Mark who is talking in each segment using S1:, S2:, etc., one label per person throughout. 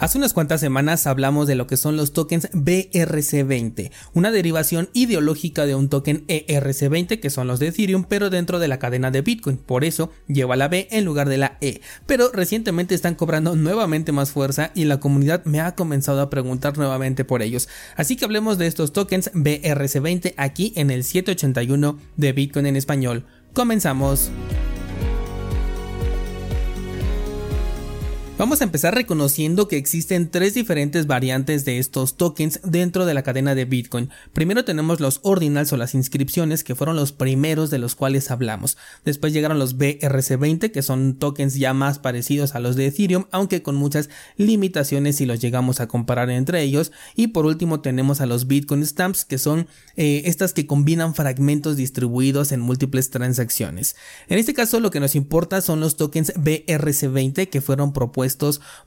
S1: Hace unas cuantas semanas hablamos de lo que son los tokens BRC20, una derivación ideológica de un token ERC20 que son los de Ethereum, pero dentro de la cadena de Bitcoin, por eso lleva la B en lugar de la E. Pero recientemente están cobrando nuevamente más fuerza y la comunidad me ha comenzado a preguntar nuevamente por ellos. Así que hablemos de estos tokens BRC20 aquí en el 781 de Bitcoin en español. Comenzamos. Vamos a empezar reconociendo que existen tres diferentes variantes de estos tokens dentro de la cadena de Bitcoin. Primero tenemos los ordinals o las inscripciones que fueron los primeros de los cuales hablamos. Después llegaron los BRC20 que son tokens ya más parecidos a los de Ethereum aunque con muchas limitaciones si los llegamos a comparar entre ellos. Y por último tenemos a los Bitcoin Stamps que son eh, estas que combinan fragmentos distribuidos en múltiples transacciones. En este caso lo que nos importa son los tokens BRC20 que fueron propuestos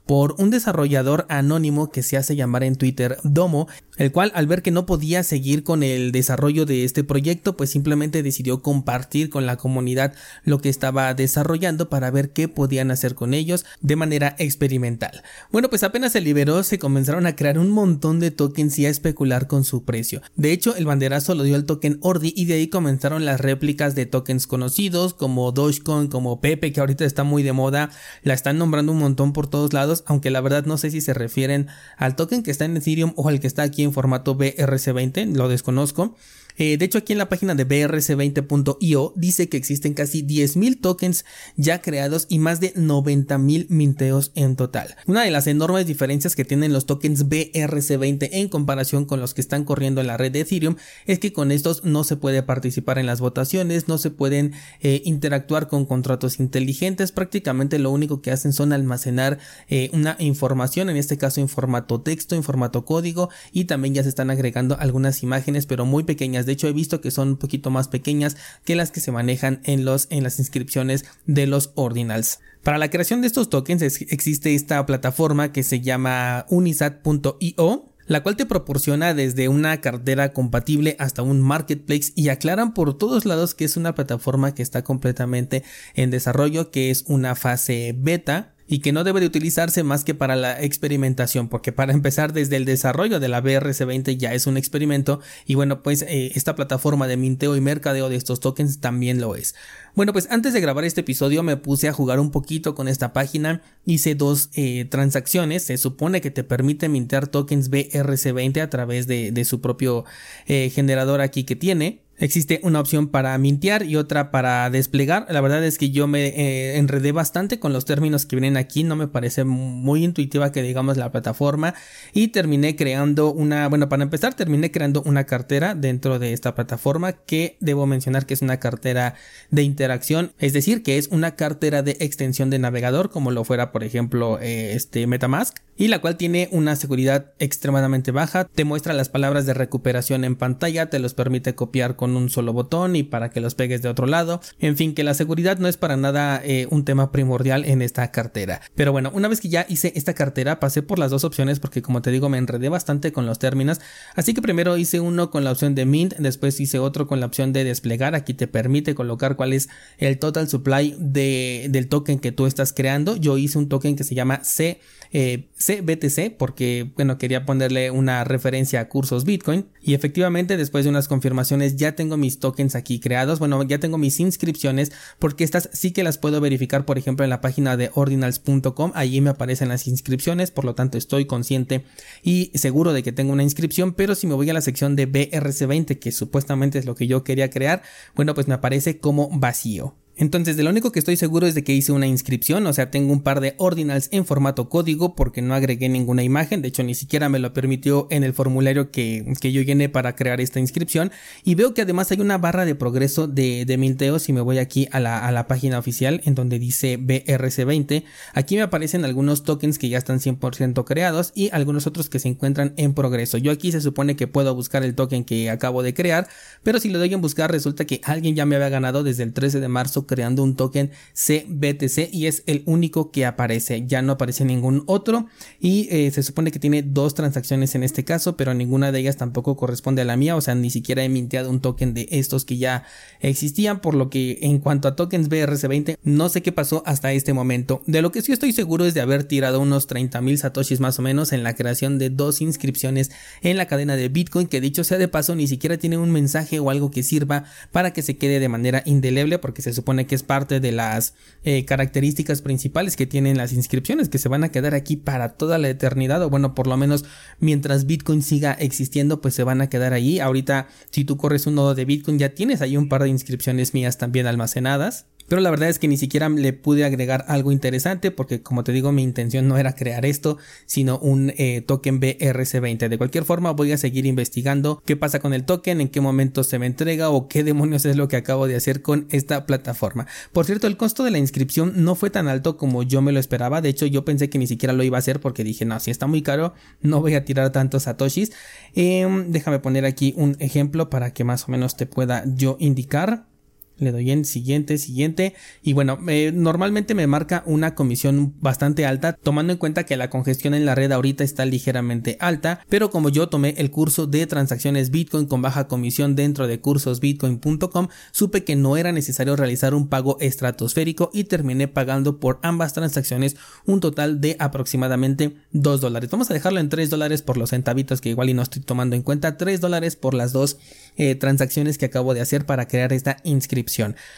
S1: por un desarrollador anónimo que se hace llamar en Twitter Domo, el cual al ver que no podía seguir con el desarrollo de este proyecto, pues simplemente decidió compartir con la comunidad lo que estaba desarrollando para ver qué podían hacer con ellos de manera experimental. Bueno, pues apenas se liberó, se comenzaron a crear un montón de tokens y a especular con su precio. De hecho, el banderazo lo dio el token Ordi y de ahí comenzaron las réplicas de tokens conocidos como Dogecoin, como Pepe, que ahorita está muy de moda, la están nombrando un montón por todos lados, aunque la verdad no sé si se refieren al token que está en Ethereum o al que está aquí en formato BRC20, lo desconozco. Eh, de hecho, aquí en la página de brc20.io dice que existen casi 10.000 tokens ya creados y más de 90.000 minteos en total. Una de las enormes diferencias que tienen los tokens BRC20 en comparación con los que están corriendo en la red de Ethereum es que con estos no se puede participar en las votaciones, no se pueden eh, interactuar con contratos inteligentes, prácticamente lo único que hacen son almacenar eh, una información, en este caso en formato texto, en formato código y también ya se están agregando algunas imágenes pero muy pequeñas de hecho, he visto que son un poquito más pequeñas que las que se manejan en, los, en las inscripciones de los ordinals. Para la creación de estos tokens existe esta plataforma que se llama unisat.io la cual te proporciona desde una cartera compatible hasta un marketplace y aclaran por todos lados que es una plataforma que está completamente en desarrollo, que es una fase beta y que no debe de utilizarse más que para la experimentación, porque para empezar desde el desarrollo de la BRC20 ya es un experimento y bueno pues eh, esta plataforma de minteo y mercadeo de estos tokens también lo es. Bueno pues antes de grabar este episodio me puse a jugar un poquito con esta página, hice dos eh, transacciones, se supone que te permite mintear tokens BRC20 a través de, su propio eh, generador aquí que tiene Existe una opción para mintear y otra para desplegar. La verdad es que yo me eh, enredé bastante con los términos que vienen aquí. No me parece muy intuitiva que digamos la plataforma. Y terminé creando una, bueno, para empezar, terminé creando una cartera dentro de esta plataforma que debo mencionar que es una cartera de interacción. Es decir, que es una cartera de extensión de navegador, como lo fuera, por ejemplo, eh, este Metamask y la cual tiene una seguridad extremadamente baja, te muestra las palabras de recuperación en pantalla, te los permite copiar con un solo botón y para que los pegues de otro lado, en fin que la seguridad no es para nada eh, un tema primordial en esta cartera. Pero bueno, una vez que ya hice esta cartera pasé por las dos opciones porque como te digo me enredé bastante con los términos, así que primero hice uno con la opción de mint, después hice otro con la opción de desplegar, aquí te permite colocar cuál es el total supply de, del token que tú estás creando, yo hice un token que se llama C eh, CBTC porque bueno quería ponerle una referencia a cursos Bitcoin. Y efectivamente después de unas confirmaciones ya tengo mis tokens aquí creados bueno ya tengo mis inscripciones porque estas sí que las puedo verificar por ejemplo en la página de ordinals.com allí me aparecen las inscripciones por lo tanto estoy consciente y seguro de que tengo una inscripción pero si me voy a la sección de BRC20 que supuestamente es lo que yo quería crear bueno pues me aparece como vacío entonces, de lo único que estoy seguro es de que hice una inscripción, o sea, tengo un par de ordinals en formato código porque no agregué ninguna imagen, de hecho ni siquiera me lo permitió en el formulario que, yo llené para crear esta inscripción. Y veo que además hay una barra de progreso de, de minteo si me voy aquí a la, a la página oficial en donde dice BRC20. Aquí me aparecen algunos tokens que ya están 100% creados y algunos otros que se encuentran en progreso. Yo aquí se supone que puedo buscar el token que acabo de crear, pero si le doy en buscar resulta que alguien ya me había ganado desde el 13 de marzo creando un token CBTC y es el único que aparece, ya no aparece ningún otro y eh, se supone que tiene dos transacciones en este caso, pero ninguna de ellas tampoco corresponde a la mía, o sea, ni siquiera he minteado un token de estos que ya existían, por lo que en cuanto a tokens BRC20 no sé qué pasó hasta este momento. De lo que sí estoy seguro es de haber tirado unos 30 mil satoshis más o menos en la creación de dos inscripciones en la cadena de Bitcoin, que dicho sea de paso ni siquiera tiene un mensaje o algo que sirva para que se quede de manera indeleble, porque se supone que es parte de las eh, características principales que tienen las inscripciones, que se van a quedar aquí para toda la eternidad, o bueno, por lo menos mientras Bitcoin siga existiendo, pues se van a quedar ahí. Ahorita, si tú corres un nodo de Bitcoin, ya tienes ahí un par de inscripciones mías también almacenadas. Pero la verdad es que ni siquiera le pude agregar algo interesante porque como te digo mi intención no era crear esto sino un eh, token BRC20. De cualquier forma voy a seguir investigando qué pasa con el token, en qué momento se me entrega o qué demonios es lo que acabo de hacer con esta plataforma. Por cierto el costo de la inscripción no fue tan alto como yo me lo esperaba. De hecho yo pensé que ni siquiera lo iba a hacer porque dije no si está muy caro no voy a tirar tantos satoshis. Em, déjame poner aquí un ejemplo para que más o menos te pueda yo indicar. Le doy en siguiente, siguiente. Y bueno, normalmente me marca una comisión bastante alta, tomando en cuenta que la congestión en la red ahorita está ligeramente alta. Pero como yo tomé el curso de transacciones Bitcoin con baja comisión dentro de cursosbitcoin.com, supe que no era necesario realizar un pago estratosférico y terminé pagando por ambas transacciones un total de aproximadamente 2 dólares. Vamos a dejarlo en 3 dólares por los centavitos que igual y no estoy tomando en cuenta. 3 dólares por las dos eh, transacciones que acabo de hacer para crear esta inscripción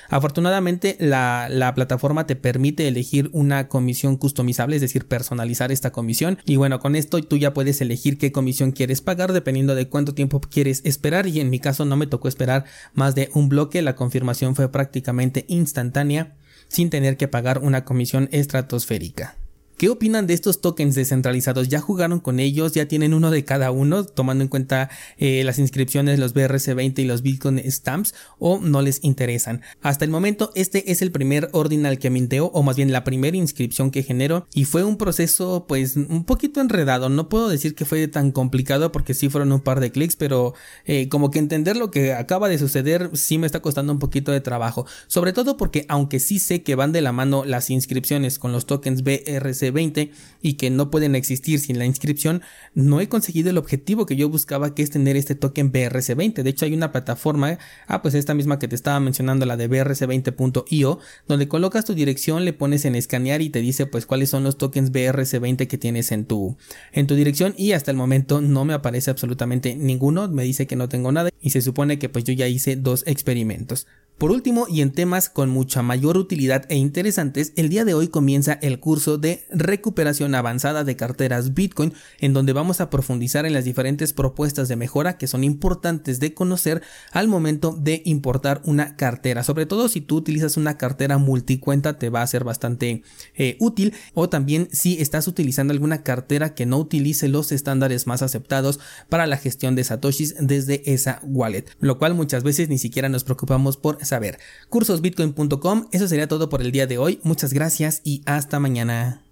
S1: Afortunadamente la, la plataforma te permite elegir una comisión customizable, es decir, personalizar esta comisión. Y bueno, con esto tú ya puedes elegir qué comisión quieres pagar dependiendo de cuánto tiempo quieres esperar. Y en mi caso no me tocó esperar más de un bloque, la confirmación fue prácticamente instantánea sin tener que pagar una comisión estratosférica. ¿Qué opinan de estos tokens descentralizados? ¿Ya jugaron con ellos? ¿Ya tienen uno de cada uno, tomando en cuenta eh, las inscripciones, los BRC20 y los Bitcoin Stamps? ¿O no les interesan? Hasta el momento, este es el primer ordinal que minteo, o más bien la primera inscripción que genero, y fue un proceso, pues, un poquito enredado. No puedo decir que fue tan complicado porque sí fueron un par de clics, pero eh, como que entender lo que acaba de suceder sí me está costando un poquito de trabajo. Sobre todo porque, aunque sí sé que van de la mano las inscripciones con los tokens BRC 20 y que no pueden existir sin la inscripción, no he conseguido el objetivo que yo buscaba que es tener este token BRC20. De hecho hay una plataforma, ah pues esta misma que te estaba mencionando, la de brc20.io, donde colocas tu dirección, le pones en escanear y te dice pues cuáles son los tokens BRC20 que tienes en tu, en tu dirección y hasta el momento no me aparece absolutamente ninguno, me dice que no tengo nada y se supone que pues yo ya hice dos experimentos. Por último, y en temas con mucha mayor utilidad e interesantes, el día de hoy comienza el curso de recuperación avanzada de carteras Bitcoin, en donde vamos a profundizar en las diferentes propuestas de mejora que son importantes de conocer al momento de importar una cartera. Sobre todo si tú utilizas una cartera multicuenta te va a ser bastante eh, útil o también si estás utilizando alguna cartera que no utilice los estándares más aceptados para la gestión de satoshis desde esa wallet, lo cual muchas veces ni siquiera nos preocupamos por saber. Cursosbitcoin.com, eso sería todo por el día de hoy. Muchas gracias y hasta mañana.